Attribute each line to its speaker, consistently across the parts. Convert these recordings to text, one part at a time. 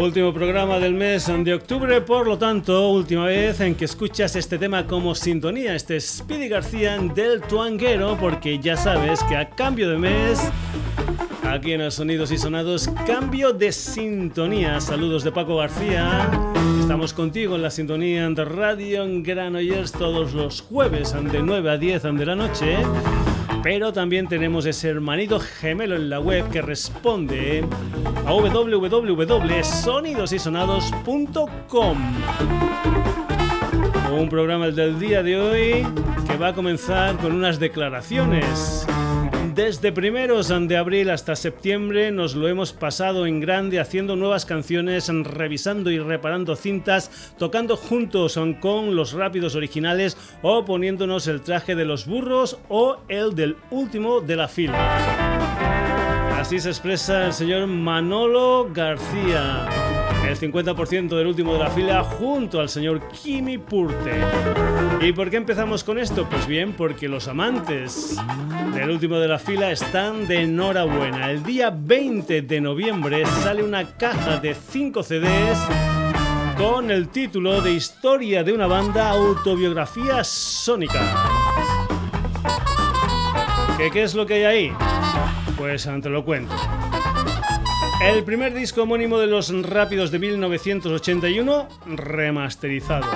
Speaker 1: Último programa del mes de octubre, por lo tanto, última vez en que escuchas este tema como sintonía, este Speedy García del Tuanguero, porque ya sabes que a cambio de mes, aquí en los Sonidos y Sonados, cambio de sintonía. Saludos de Paco García. Estamos contigo en la sintonía de Radio en Granollers todos los jueves de 9 a 10 de la noche pero también tenemos ese hermanito gemelo en la web que responde a www.sonidosysonados.com. Un programa del día de hoy que va a comenzar con unas declaraciones desde primeros de abril hasta septiembre nos lo hemos pasado en grande haciendo nuevas canciones, revisando y reparando cintas, tocando juntos con los rápidos originales o poniéndonos el traje de los burros o el del último de la fila. Así se expresa el señor Manolo García el 50% del último de la fila junto al señor Kimi Purte. ¿Y por qué empezamos con esto? Pues bien, porque los amantes del último de la fila están de enhorabuena. El día 20 de noviembre sale una caja de 5 CDs con el título de Historia de una banda autobiografía sónica. ¿Qué, ¿Qué es lo que hay ahí? Pues te lo cuento. El primer disco homónimo de Los Rápidos de 1981, remasterizado.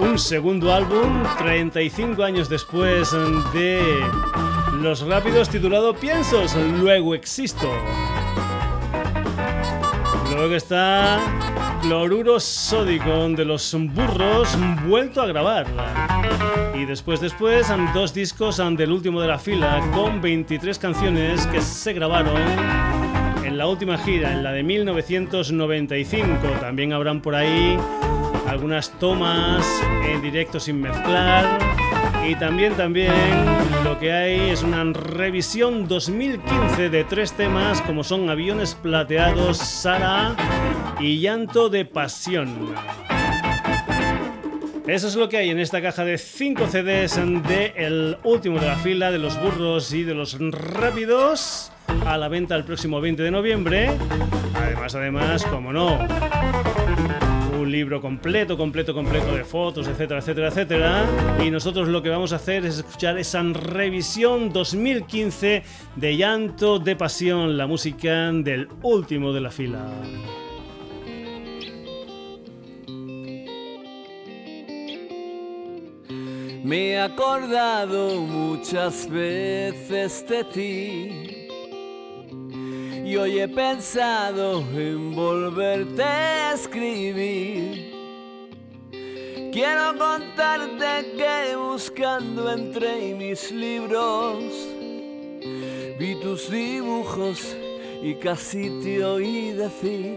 Speaker 1: Un segundo álbum, 35 años después de Los Rápidos, titulado Piensos, luego existo. Luego está Cloruro Sódico de los Burros, vuelto a grabar. Y después, después, dos discos del último de la fila, con 23 canciones que se grabaron en la última gira, en la de 1995. También habrán por ahí algunas tomas en directo sin mezclar. Y también, también lo que hay es una revisión 2015 de tres temas como son Aviones Plateados, Sara y Llanto de Pasión. Eso es lo que hay en esta caja de 5 CDs de el último de la fila de los burros y de los rápidos a la venta el próximo 20 de noviembre. Además, además, como no, un libro completo, completo, completo de fotos, etcétera, etcétera, etcétera. Y nosotros lo que vamos a hacer es escuchar esa revisión 2015 de Llanto de Pasión, la música del último de la fila.
Speaker 2: Me he acordado muchas veces de ti y hoy he pensado en volverte a escribir. Quiero contarte que buscando entre mis libros vi tus dibujos y casi te oí decir,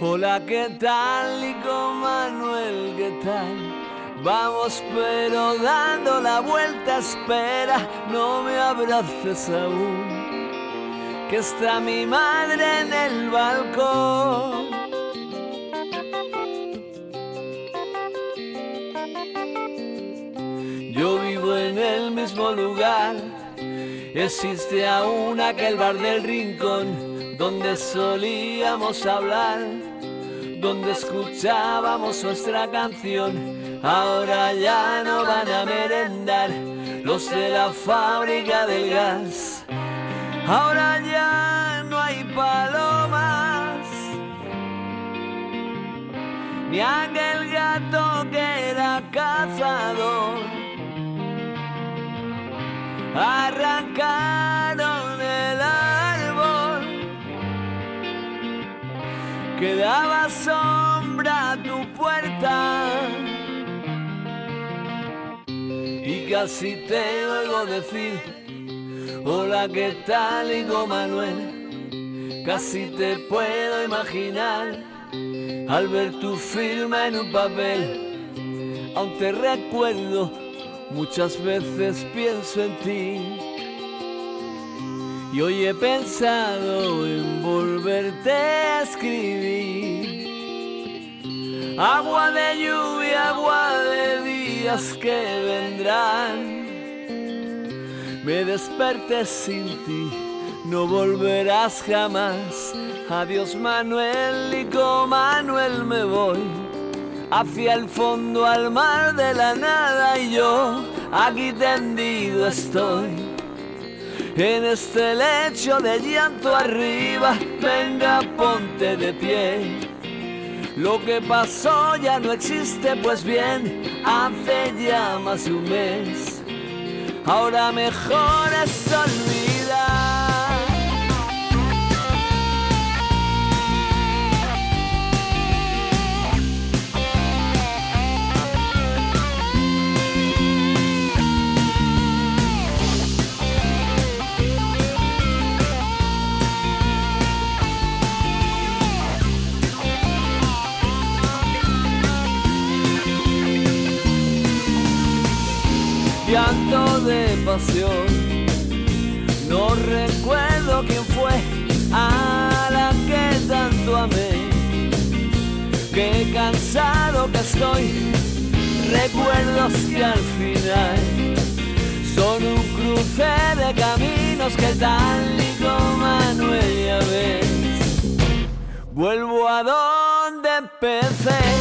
Speaker 2: hola, ¿qué tal? Nico Manuel, ¿qué tal? Vamos pero dando la vuelta, espera, no me abraces aún que está mi madre en el balcón. Yo vivo en el mismo lugar, existe aún aquel bar del rincón donde solíamos hablar, donde escuchábamos nuestra canción. Ahora ya no van a merendar los de la fábrica del gas Ahora ya no hay palomas, ni aquel gato que era cazador. Arrancaron el árbol que daba sombra a tu puerta. Casi te oigo decir Hola, ¿qué tal, Higo Manuel? Casi te puedo imaginar al ver tu firma en un papel. Aún te recuerdo, muchas veces pienso en ti. Y hoy he pensado en volverte a escribir. Agua de lluvia, agua de que vendrán me desperté sin ti, no volverás jamás. Adiós Manuel y con Manuel me voy hacia el fondo al mar de la nada y yo aquí tendido estoy. En este lecho de llanto arriba, venga, ponte de pie. Lo que pasó ya no existe, pues bien, hace ya más de un mes. Ahora mejor es olvidar. No recuerdo quién fue a la que tanto amé. Qué cansado que estoy, recuerdos que al final son un cruce de caminos que tal y como ya ves. Vuelvo a donde empecé.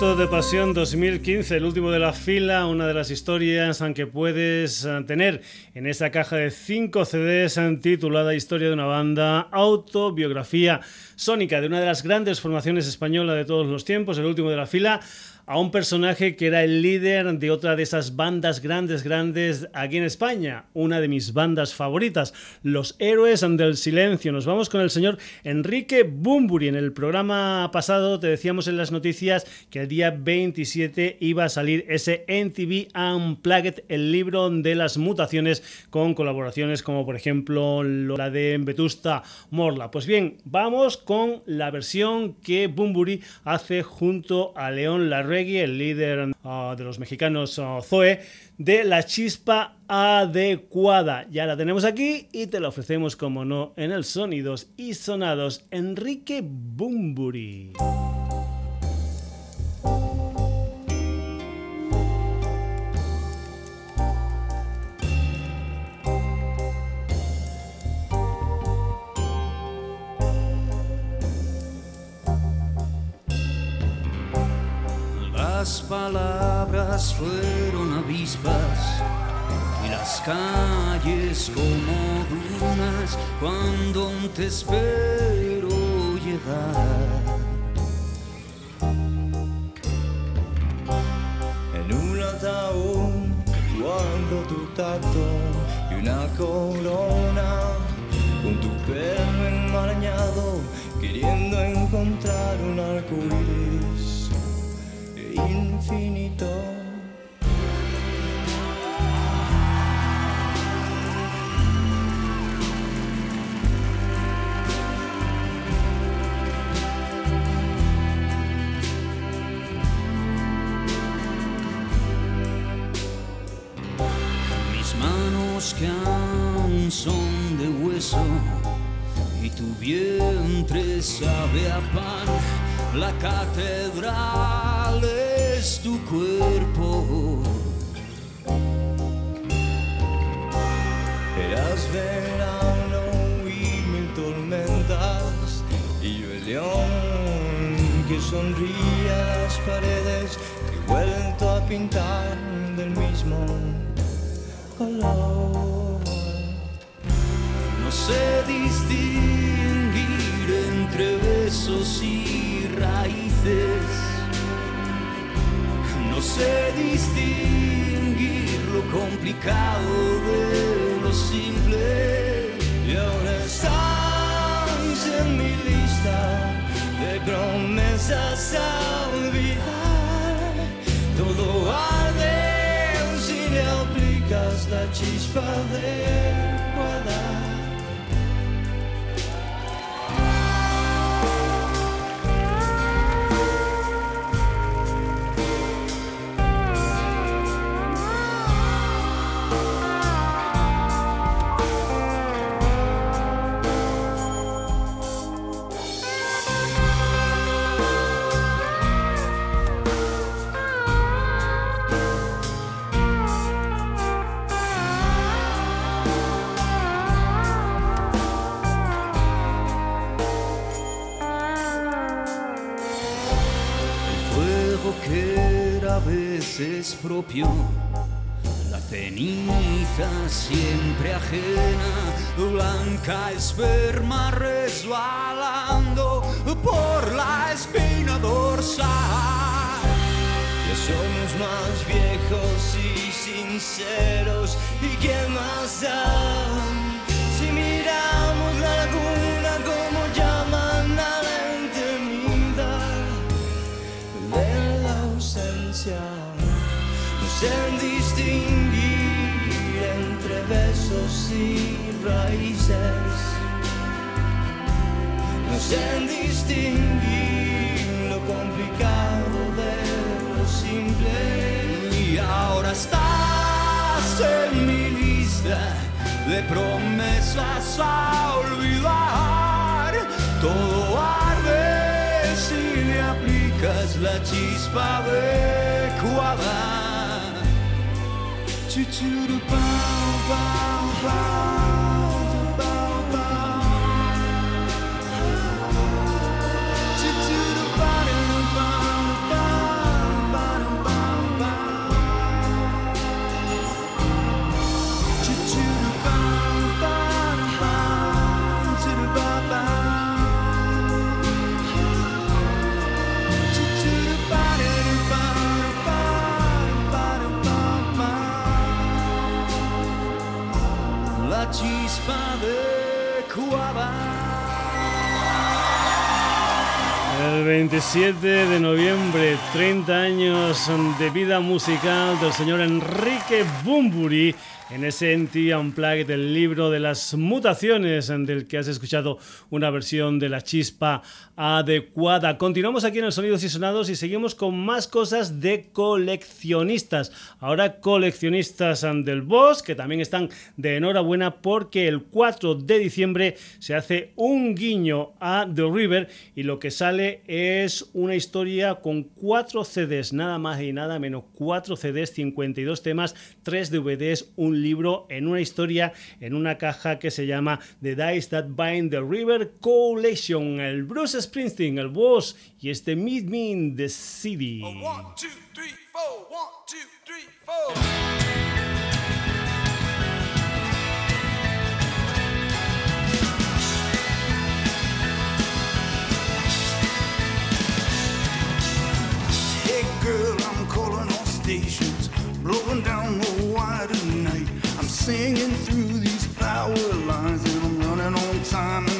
Speaker 1: De Pasión 2015, el último de la fila, una de las historias que puedes eh, tener en esa caja de 5 CDs eh, titulada Historia de una banda, autobiografía sónica de una de las grandes formaciones españolas de todos los tiempos, el último de la fila a un personaje que era el líder de otra de esas bandas grandes, grandes aquí en España, una de mis bandas favoritas, Los Héroes del Silencio. Nos vamos con el señor Enrique Bumburi. En el programa pasado te decíamos en las noticias que el día 27 iba a salir ese NTV Unplugged, el libro de las mutaciones, con colaboraciones como por ejemplo la de Vetusta Morla. Pues bien, vamos con la versión que Bumburi hace junto a León El líder ah, de los mexicanos uh, Zoe, de la chispa adecuada. Ya la tenemos aquí y te la ofrecemos, como no, en el Sonidos y Sonados Enrique Bumburi.
Speaker 3: Fueron avispas y las calles como dunas cuando te espero llegar. En un ataúd guardo tu tacto y una corona con tu pelo enmarañado queriendo encontrar un arco infinito. Aún son de hueso y tu vientre sabe a pan, la catedral tu cuerpo. Eras verano y mil tormentas y yo el león que sonríe a las paredes que vuelto a pintar del mismo No sé distinguir entre besos y raíces no sé distinguir lo complicado de lo simple. Y ahora estás en mi lista de promesas a olvidar. Todo arde aplicas la chispa adecuada.
Speaker 4: Es propio, la ceniza siempre ajena, blanca esperma resbalando por la espina dorsal.
Speaker 3: Ya somos más viejos y sinceros, ¿y qué más da? Raíces. No sé en distinguir lo complicado de lo simple.
Speaker 4: Y ahora estás en mi lista de promesas a olvidar. Todo arde si le aplicas la chispa adecuada. the bow,
Speaker 1: El 27 de noviembre, 30 años de vida musical del señor Enrique Bumburi en ese NT Unplugged del libro de las mutaciones, del que has escuchado una versión de la chispa adecuada. Continuamos aquí en el Sonidos y Sonados y seguimos con más cosas de coleccionistas. Ahora coleccionistas del Boss, que también están de enhorabuena porque el 4 de diciembre se hace un guiño a The River y lo que sale es una historia con cuatro CDs, nada más y nada menos, cuatro CDs, 52 temas, 3 DVDs, un libro, en una historia, en una caja que se llama The Dice That Bind the River Collection. El Bruce Springsteen, el boss, y este Meet Me in the City.
Speaker 5: Singing through these power lines, and I'm running on time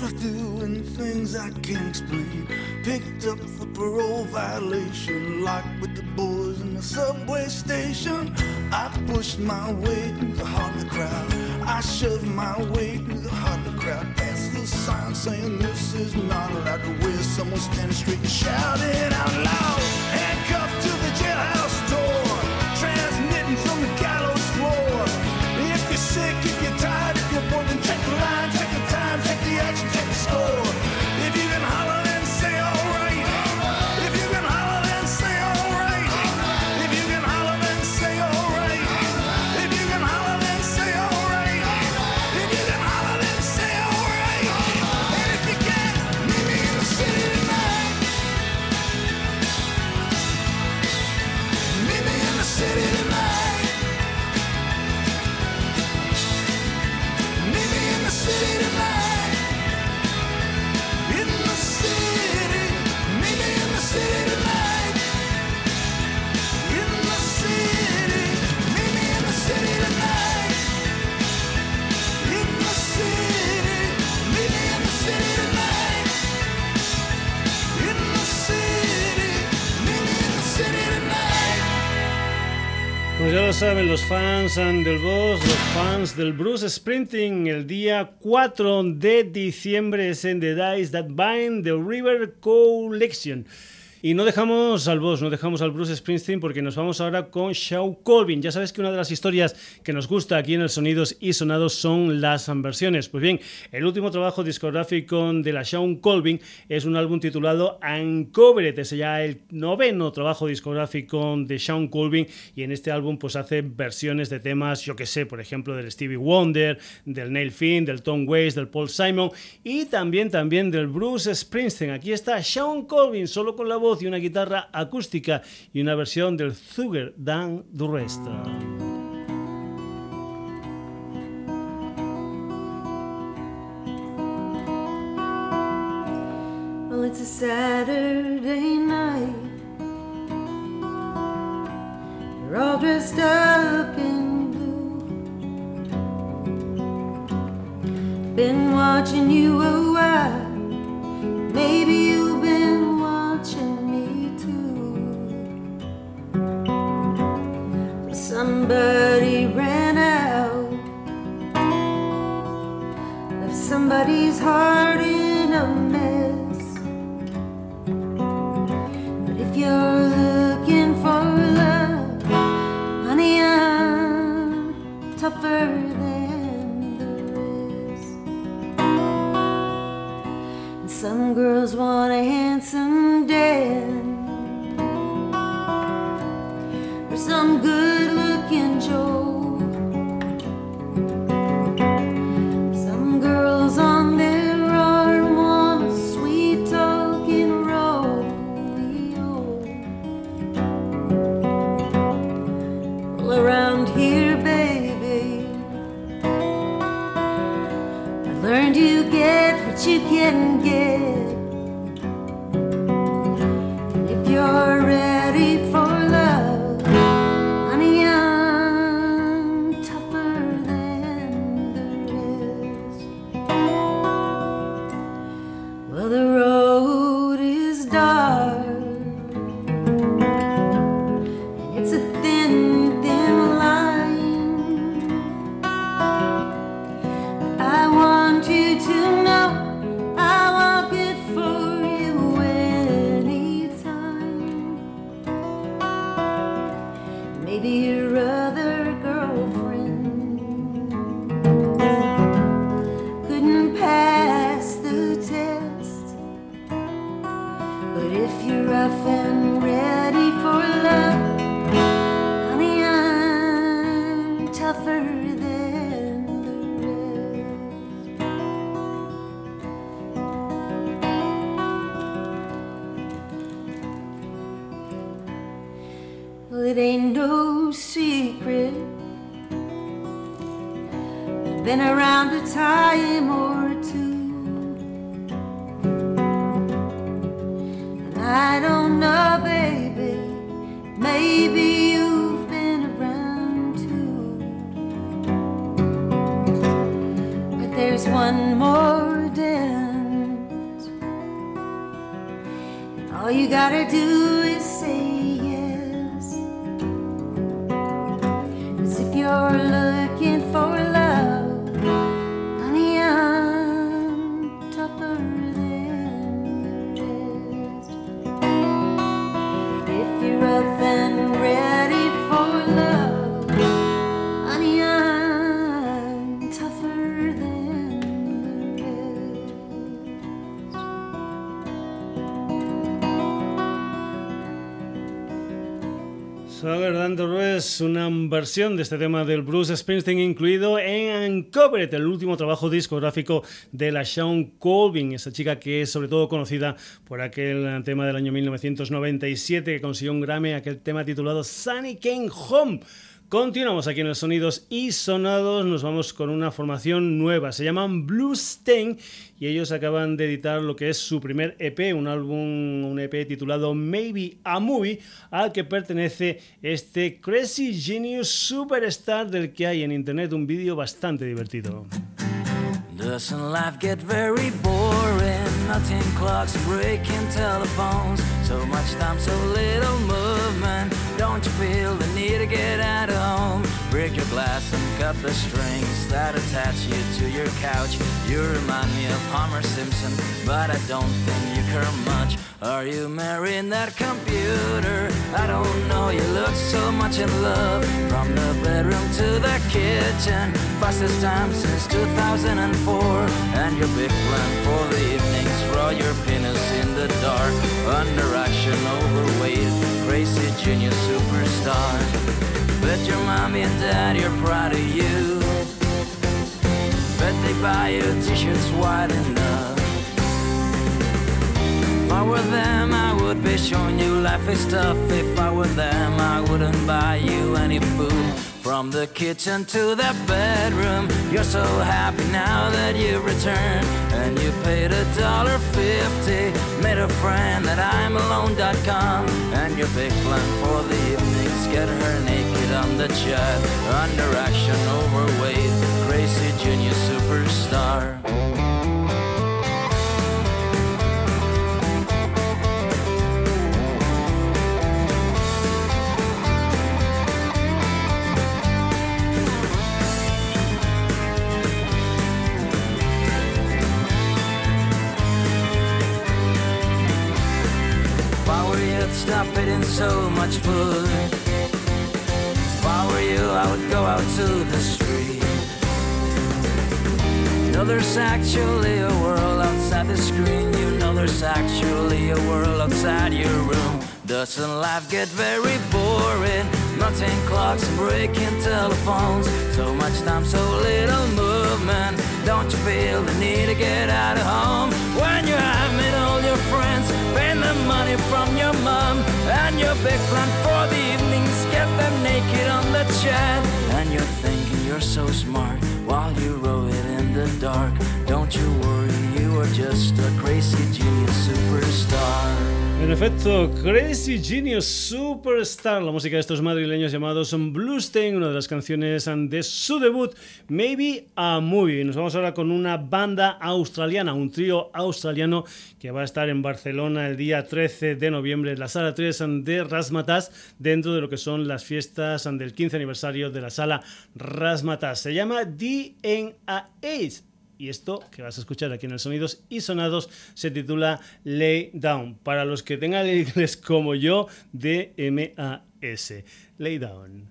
Speaker 5: With doing things I can't explain. Picked up for parole violation. Locked with the boys in the subway station. I pushed my way through the heart of the crowd. I shoved my way through the heart of the crowd. Past the sign saying this is not allowed to wear. Someone standing straight and shouting out loud.
Speaker 1: Fans del Boss, los fans del Bruce Sprinting, el día 4 de diciembre es en The Dice That Bind The River Collection. Y no dejamos al boss, no dejamos al Bruce Springsteen porque nos vamos ahora con Shaw Colvin. Ya sabes que una de las historias que nos gusta aquí en el Sonidos y Sonados son las versiones. Pues bien, el último trabajo discográfico de la Shawn Colvin es un álbum titulado Uncovered. Es ya el noveno trabajo discográfico de Shawn Colvin y en este álbum pues hace versiones de temas, yo que sé, por ejemplo, del Stevie Wonder, del Neil Finn, del Tom Waits, del Paul Simon y también, también del Bruce Springsteen. Aquí está Shawn Colvin solo con la voz y una guitarra acústica y una versión del Sugar Dan the Rest.
Speaker 6: Well, it's a Saturday night. We're all dressed up in blue. Been watching you a while. Maybe you've Somebody ran out. Left somebody's heart in a mess. But if you're looking for love, honey, I'm tougher than the rest. And some girls want a handsome Dan, or some good-looking get what you can get.
Speaker 1: Una versión de este tema del Bruce Springsteen incluido en Uncovered, el último trabajo discográfico de la Sean Colvin, esa chica que es sobre todo conocida por aquel tema del año 1997 que consiguió un Grammy, aquel tema titulado Sunny Came Home. Continuamos aquí en el Sonidos y Sonados, nos vamos con una formación nueva, se llaman Blue Stain y ellos acaban de editar lo que es su primer EP, un álbum, un EP titulado Maybe a Movie, al que pertenece este Crazy Genius Superstar del que hay en internet un vídeo bastante divertido.
Speaker 7: Clocks. So much time, so little movement. Don't you feel the need to get out home? Break your glass and cut the strings that attach you to your couch. You remind me of Homer Simpson, but I don't think you care much. Are you marrying that computer? I don't know, you look so much in love. From the bedroom to the kitchen, fastest time since 2004. And your big plan for the evenings, draw your penis in the dark. Under action, overweight, crazy junior superstar. Bet your mommy and daddy are proud of you. Bet they buy you t-shirts wide enough. If I were them, I would be showing you life is tough. If I were them, I wouldn't buy you any food. From the kitchen to the bedroom, you're so happy now that you've returned. And you paid a dollar fifty, made a friend at I'mAlone.com. And your big plan for the evenings, get her naked on the chat. Under action, overweight, crazy junior superstar. Stop eating so much food. If I were you, I would go out to the street. You know there's actually a world outside the screen. You know there's actually a world outside your room. Doesn't life get very boring? Nothing clocks and breaking telephones. So much time, so little movement. Don't you feel the need to get out of home? When you money from your mom, and your big plan for the evenings, get them naked on the chat. And you're thinking you're so smart while you row it in the dark. Don't you worry, you are just a crazy genius superstar.
Speaker 1: En efecto, Crazy Genius Superstar, la música de estos madrileños llamados Bluestein, una de las canciones de su debut, Maybe a Movie. Nos vamos ahora con una banda australiana, un trío australiano que va a estar en Barcelona el día 13 de noviembre en la sala 3 de Rasmatas, dentro de lo que son las fiestas del 15 aniversario de la sala Rasmatas. Se llama DNA y esto que vas a escuchar aquí en el Sonidos y Sonados se titula Lay Down. Para los que tengan el inglés como yo, D-M-A-S. Lay Down.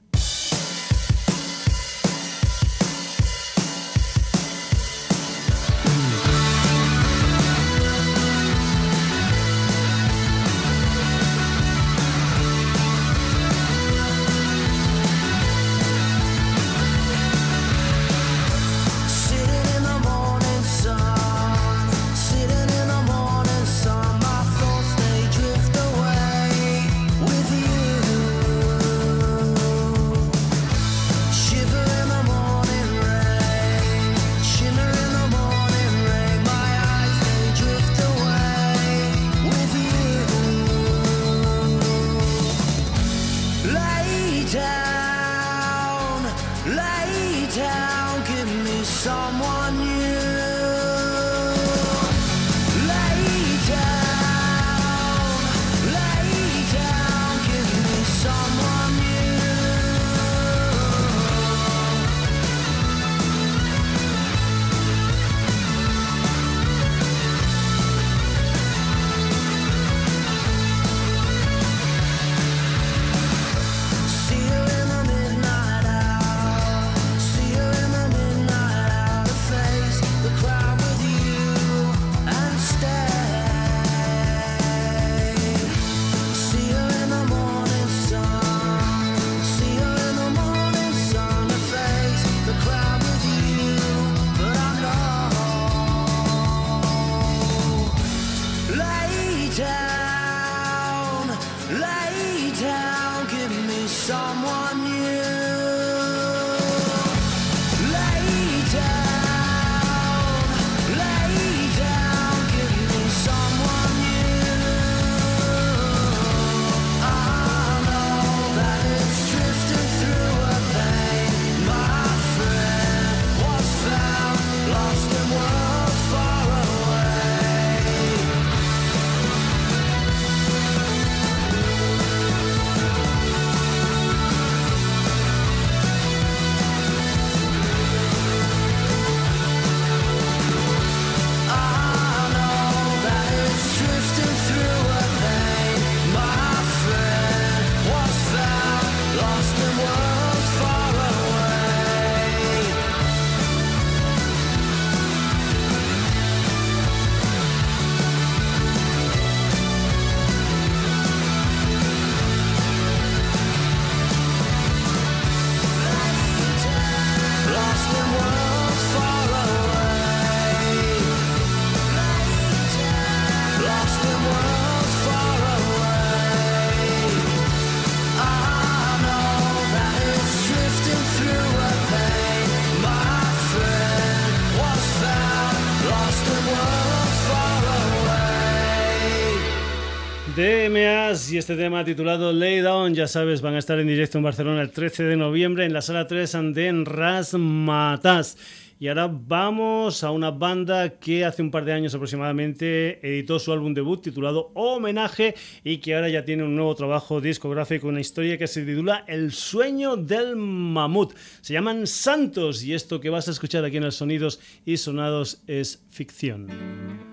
Speaker 3: Este tema titulado Lay Down, ya sabes, van a estar en directo en Barcelona el 13 de noviembre en la sala 3 en Rasmatas. Y ahora vamos a una banda que hace un par de años aproximadamente editó su álbum debut titulado Homenaje y que ahora ya tiene un nuevo trabajo discográfico, una historia que se titula El sueño del mamut. Se llaman Santos y esto que vas a escuchar aquí en el Sonidos y Sonados es ficción.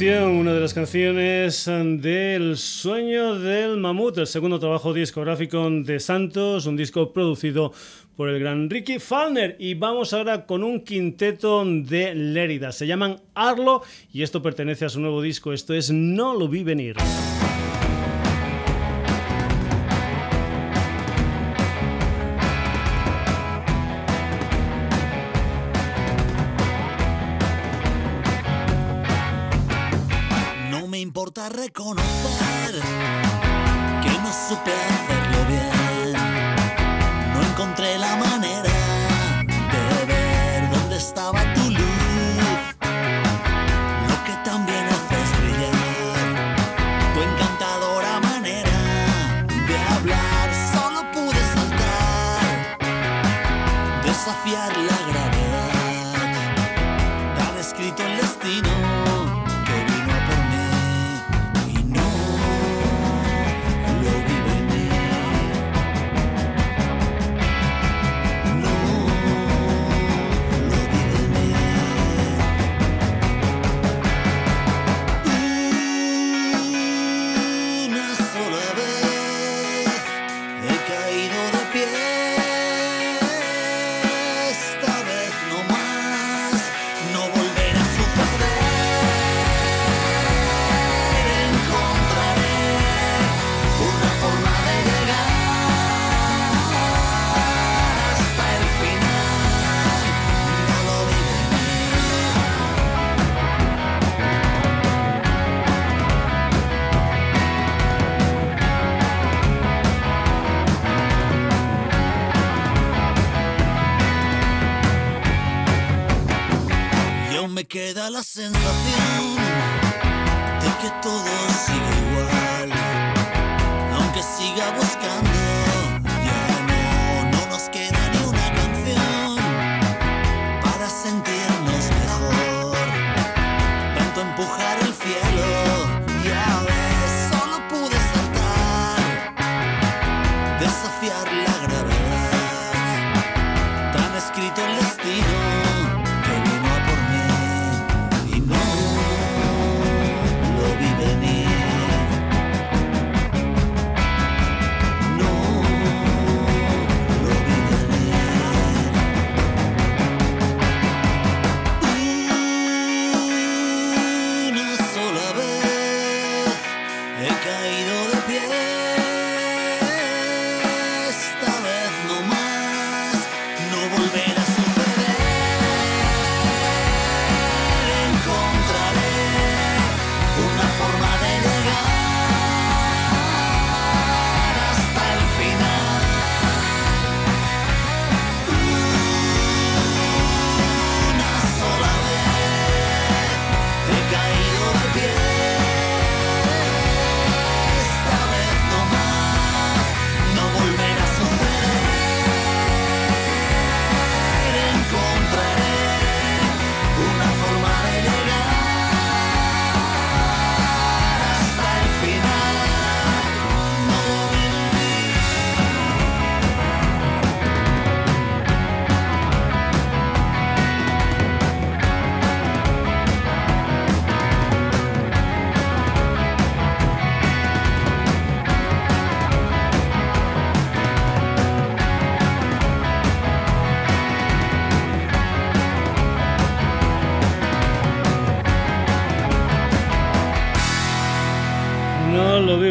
Speaker 3: Una de las canciones del sueño del mamut, el segundo trabajo discográfico de Santos, un disco producido por el gran Ricky Falner. Y vamos ahora con un quinteto de Lérida. Se llaman Arlo y esto pertenece a su nuevo disco. Esto es No lo vi venir.
Speaker 8: Reconocer que no supe hacerlo bien. No encontré la queda la sensación de que todo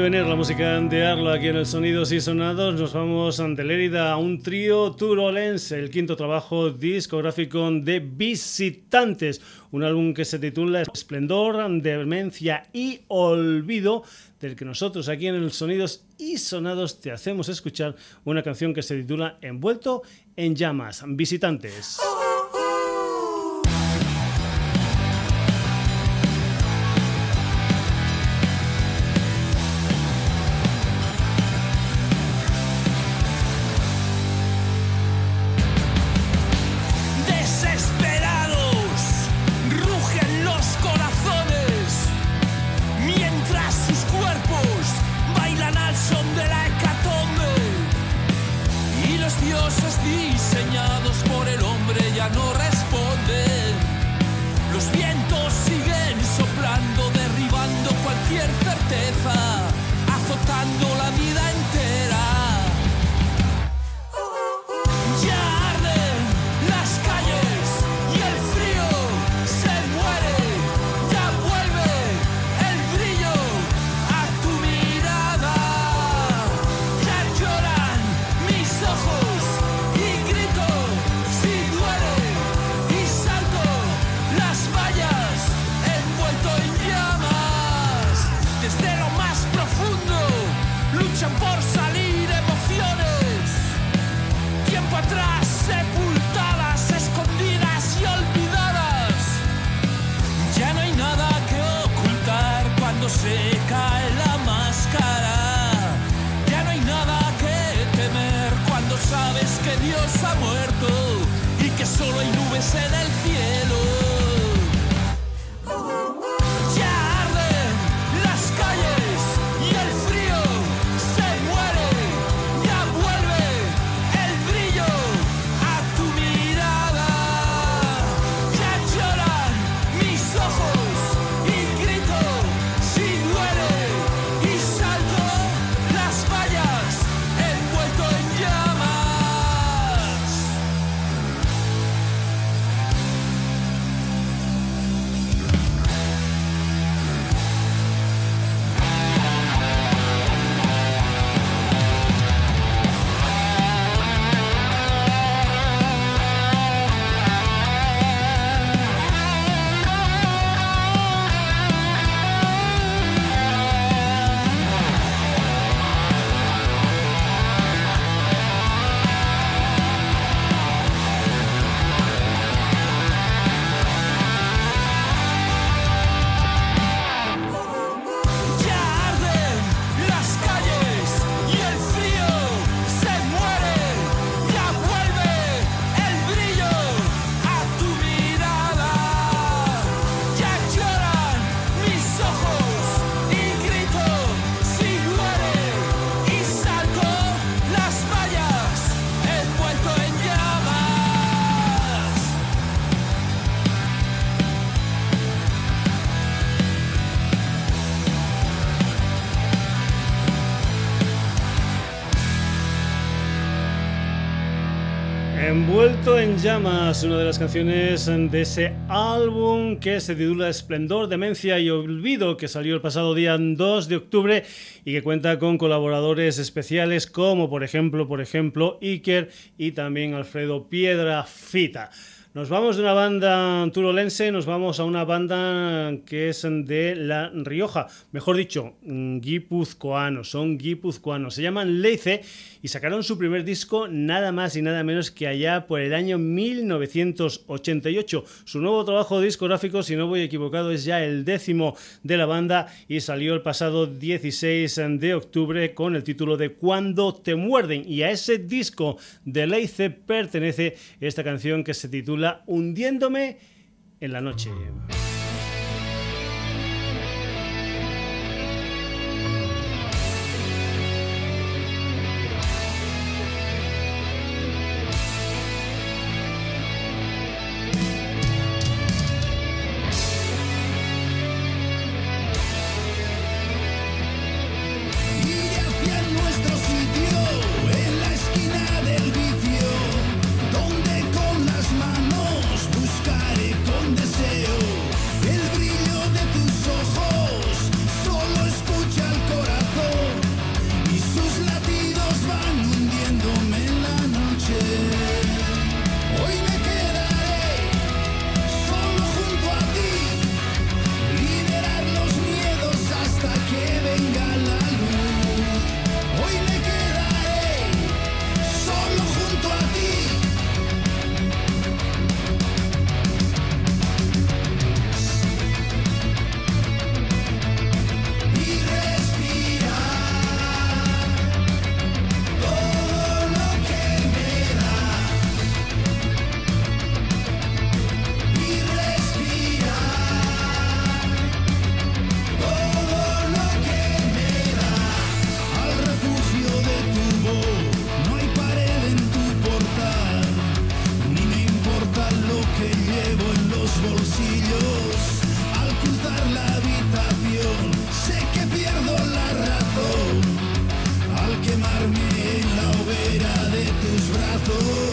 Speaker 8: venir
Speaker 1: la música de Arlo aquí en el Sonidos y Sonados, nos vamos ante Lérida a un trío turolense, el quinto trabajo discográfico de Visitantes, un álbum que se titula Esplendor, Demencia y Olvido, del que nosotros aquí en el Sonidos y Sonados te hacemos escuchar una canción que se titula Envuelto en llamas, Visitantes.
Speaker 9: Llamas,
Speaker 1: una de las canciones de ese álbum que se titula Esplendor, Demencia y Olvido, que salió el pasado día 2 de octubre y que cuenta con colaboradores especiales como por ejemplo, por ejemplo, Iker y también Alfredo Piedra Fita. Nos vamos de una banda turolense, nos vamos a una banda que es de La Rioja, mejor dicho, guipuzcoanos, son guipuzcoanos, se llaman Leice y sacaron su primer disco nada más y nada menos que allá por el año 1988. Su nuevo trabajo discográfico, si no voy equivocado, es ya el décimo de la banda y salió el pasado 16 de octubre con el título de Cuando te muerden y a ese disco de Leice pertenece esta canción que se titula Hundiéndome en la noche. Oh.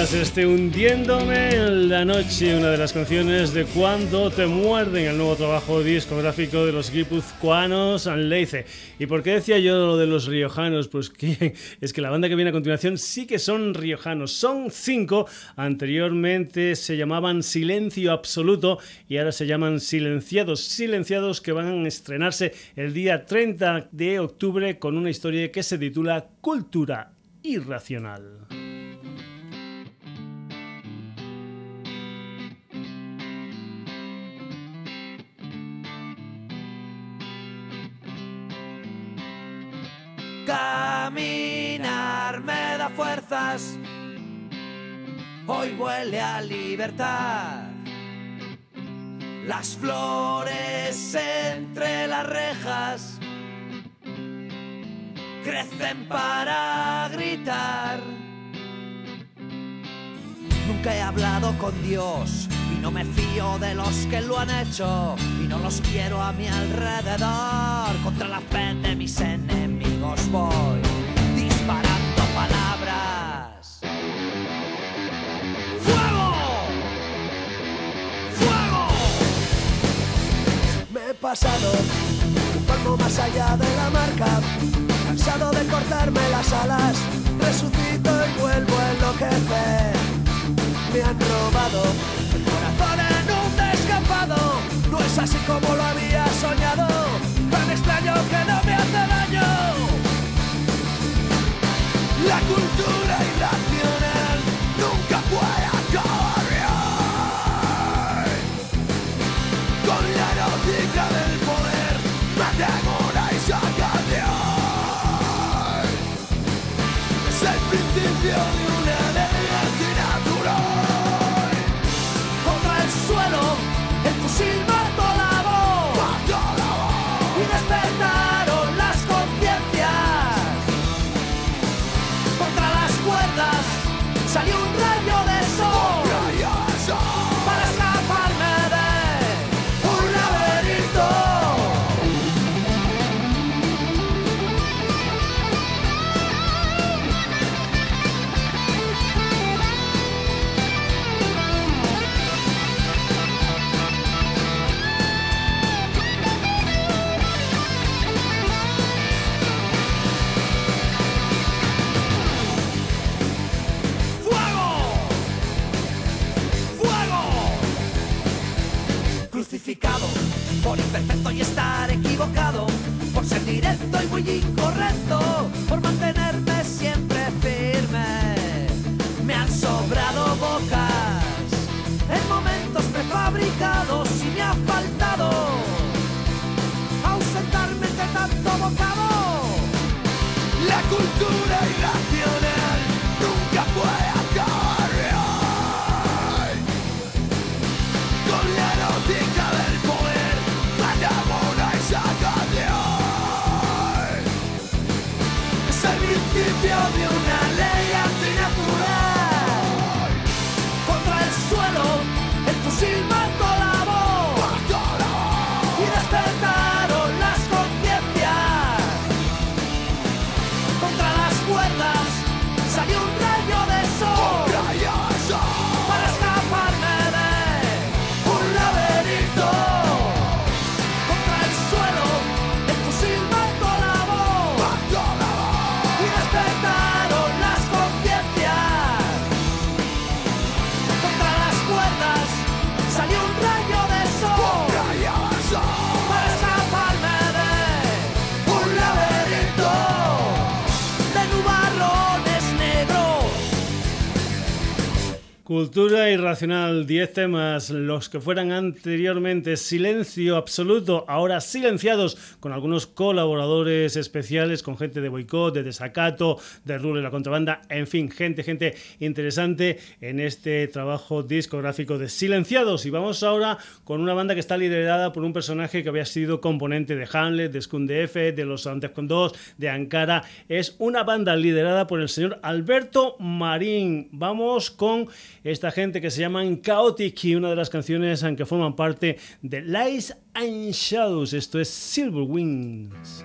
Speaker 1: Tenías este hundiéndome en la noche, una de las canciones de Cuando te muerden, el nuevo trabajo discográfico de los guipuzcoanos Leice. ¿Y por qué decía yo lo de los riojanos? Pues que es que la banda que viene a continuación sí que son riojanos, son cinco, anteriormente se llamaban Silencio Absoluto y ahora se llaman Silenciados, Silenciados que van a estrenarse el día 30 de octubre con una historia que se titula Cultura irracional.
Speaker 10: Caminar me da fuerzas, hoy huele a libertad. Las flores entre las rejas crecen para gritar. Nunca he hablado con Dios y no me fío de los que lo han hecho y no los quiero a mi alrededor. Contra la fe de mis enemigos voy pasado un palmo más allá de la marca cansado de cortarme las alas, resucito y vuelvo a enloquecer. Me han robado el corazón en un descampado, no es así como lo había soñado, tan extraño que no me hace daño. La cultura irracional nunca puede el principio de y estar equivocado, por ser directo y muy incorrecto, por mantenerme siempre firme. Me han sobrado bocas en momentos prefabricados y me ha faltado ausentarme de tanto bocado. La cultura
Speaker 1: Cultura irracional, 10 temas, los que fueran anteriormente silencio absoluto, ahora silenciados con algunos colaboradores especiales, con gente de boicot, de desacato, de Rule la contrabanda, en fin, gente, gente interesante en este trabajo discográfico de silenciados. Y vamos ahora con una banda que está liderada por un personaje que había sido componente de Hamlet, de Skun F, de los Antes con Dos, de Ankara. Es una banda liderada por el señor Alberto Marín. Vamos con esta gente que se llaman Chaotic y una de las canciones en que forman parte de Lies and Shadows. Esto es Silver Wings.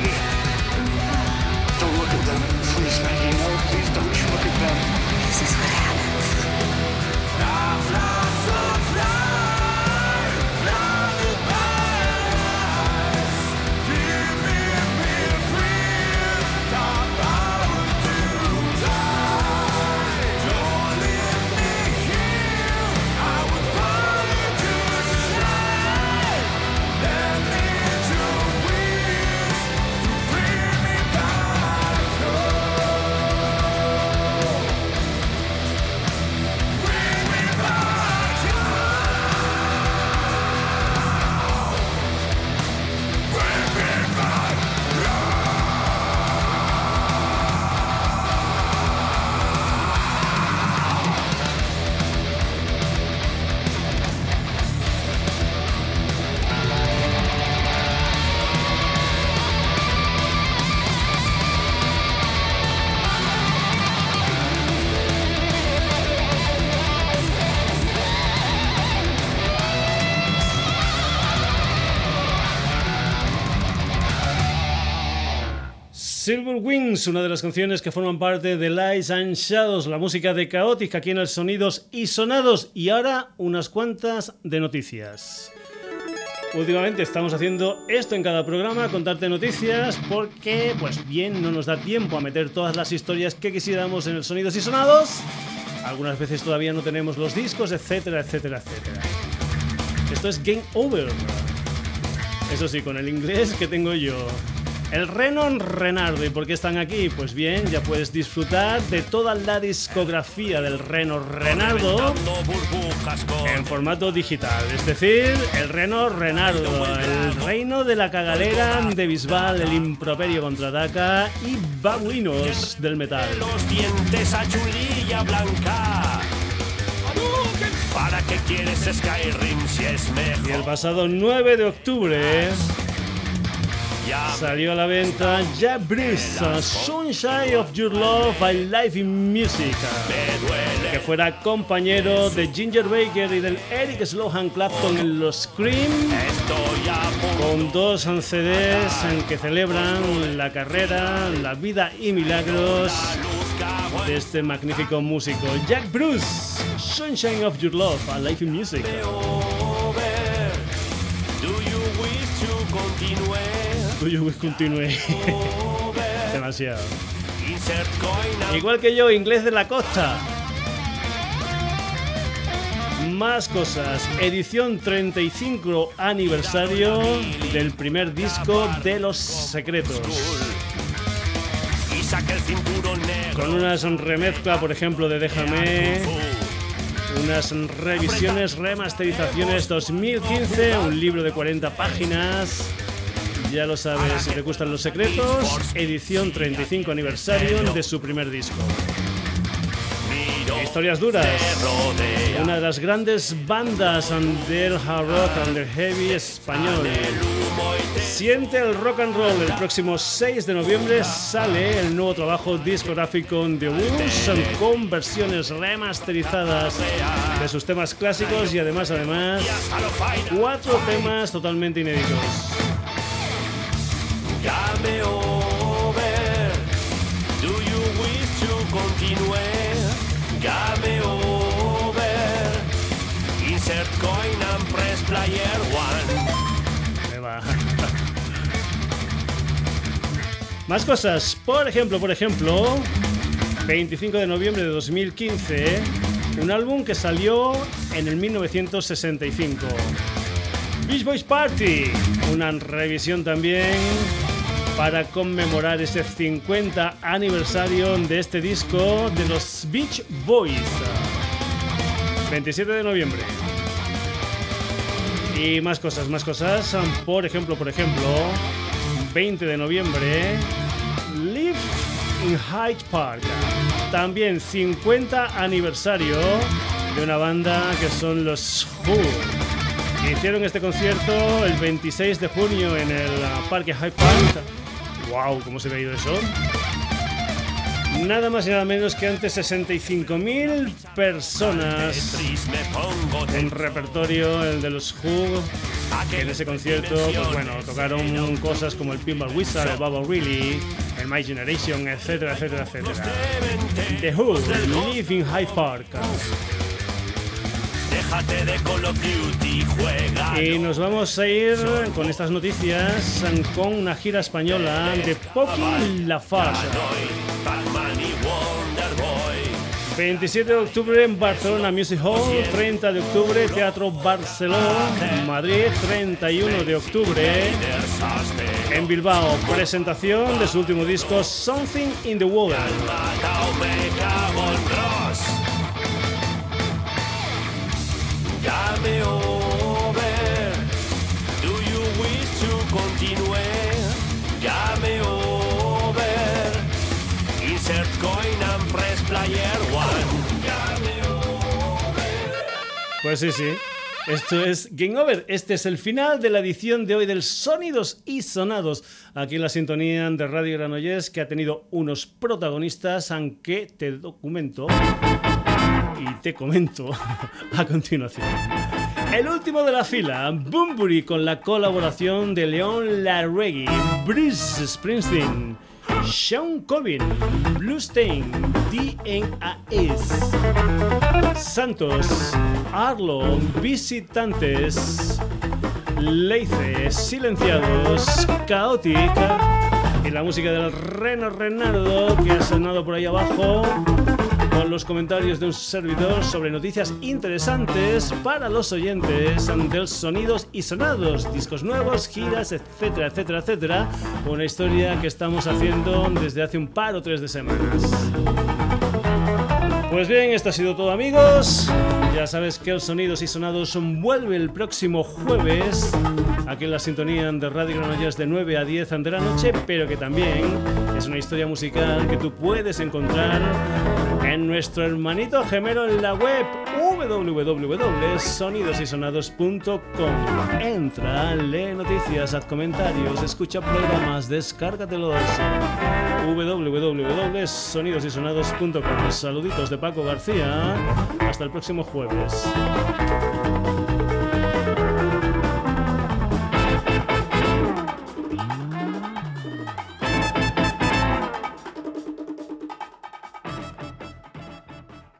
Speaker 11: Maggie! Don't look at them. Please, Maggie, no. Please don't you look at them.
Speaker 12: This is what
Speaker 1: Silver Wings, una de las canciones que forman parte de Lights and Shadows, la música de Chaotic aquí en el Sonidos y Sonados. Y ahora unas cuantas de noticias. Últimamente estamos haciendo esto en cada programa, contarte noticias, porque, pues bien, no nos da tiempo a meter todas las historias que quisiéramos en el Sonidos y Sonados. Algunas veces todavía no tenemos los discos, etcétera, etcétera, etcétera. Esto es Game Over. Eso sí, con el inglés que tengo yo. El Renon Renardo. ¿Y por qué están aquí? Pues bien, ya puedes disfrutar de toda la discografía del Reno Renardo en formato digital. Es decir, el Reno Renardo, el reino de la cagalera de Bisbal, el improperio contraataca y babuinos del metal.
Speaker 13: los dientes a chulilla blanca. ¿Para qué quieres Skyrim si es
Speaker 1: Y el pasado 9 de octubre salió a la venta Jack Bruce, Sunshine of Your Love, I Live in Music. que fuera compañero de Ginger Baker y del Eric Slohan Clapton en los Scream, con dos CDs en que celebran la carrera, la vida y milagros de este magnífico músico, Jack Bruce, Sunshine of Your Love, a Life in Music. Tuyo pues continúe demasiado. Igual que yo, inglés de la costa. Más cosas. Edición 35 aniversario del primer disco de Los Secretos. Con unas remezcla, por ejemplo, de Déjame. Unas revisiones, remasterizaciones 2015. Un libro de 40 páginas. Ya lo sabes, si te gustan los secretos, edición 35 aniversario de su primer disco. Historias duras. Una de las grandes bandas del hard rock and the heavy español. Siente el rock and roll. El próximo 6 de noviembre sale el nuevo trabajo discográfico de Wolves con versiones remasterizadas de sus temas clásicos y además, además, cuatro temas totalmente inéditos.
Speaker 13: Game over. Do you wish to continue? Game over. Insert coin and press player one.
Speaker 1: Me. Más cosas. Por ejemplo, por ejemplo, 25 de noviembre de 2015, un álbum que salió en el 1965. Beach Boys Party, una revisión también para conmemorar ese 50 aniversario de este disco de los Beach Boys. 27 de noviembre. Y más cosas, más cosas. Por ejemplo, por ejemplo, 20 de noviembre, Live in Hyde Park. También 50 aniversario de una banda que son los Who. Hicieron este concierto el 26 de junio en el Parque Hyde Park ¡Wow! ¿Cómo se ve ido eso? Nada más y nada menos que antes 65.000 personas. Un repertorio, el de los Who, en ese concierto, pues bueno, tocaron cosas como el Pinball Wizard, el Bubble Really, el My Generation, etcétera, etcétera, etcétera. The Who, Live in Hyde Park.
Speaker 13: Déjate de Call of Duty, juega.
Speaker 1: Y nos vamos a ir con estas noticias con una gira española de Pocky Lafarge.
Speaker 13: Pac-Man y Wonder Boy.
Speaker 1: 27 de octubre en Barcelona Music Hall, 30 de octubre Teatro Barcelona, Madrid, 31 de octubre en Bilbao, presentación de su último disco Something in the World.
Speaker 13: Over. Do you wish to continue? Over. Insert coin and press player one. Over.
Speaker 1: Pues sí, sí. Esto es Game Over. Este es el final de la edición de hoy del Sonidos y Sonados. Aquí en la sintonía de Radio Granollers, que ha tenido unos protagonistas, aunque te documento y te comento a continuación. El último de la fila, Boombury, con la colaboración de Leon Larregui, Bruce Springsteen, Sean Colvin, Blue Stain, DNAS, Santos, Arlo, Visitantes, Leice, Silenciados, Caótica y la música del Reno Renardo que ha sonado por ahí abajo con los comentarios de un servidor sobre noticias interesantes para los oyentes del Sonidos y Sonados, discos nuevos, giras, etcétera, etcétera, etcétera. Una historia que estamos haciendo desde hace un par o tres de semanas. Pues bien, esto ha sido todo amigos. Ya sabes que el Sonidos y Sonados vuelve el próximo jueves aquí en la sintonía de Radio Granollers de 9 a 10 de la noche, pero que también es una historia musical que tú puedes encontrar en nuestro hermanito gemelo en la web www.sonidosysonados.com. Entra, lee noticias, haz comentarios, escucha programas, descárgatelos www.sonidosysonados.com. Saluditos de Paco García. Hasta el próximo jueves.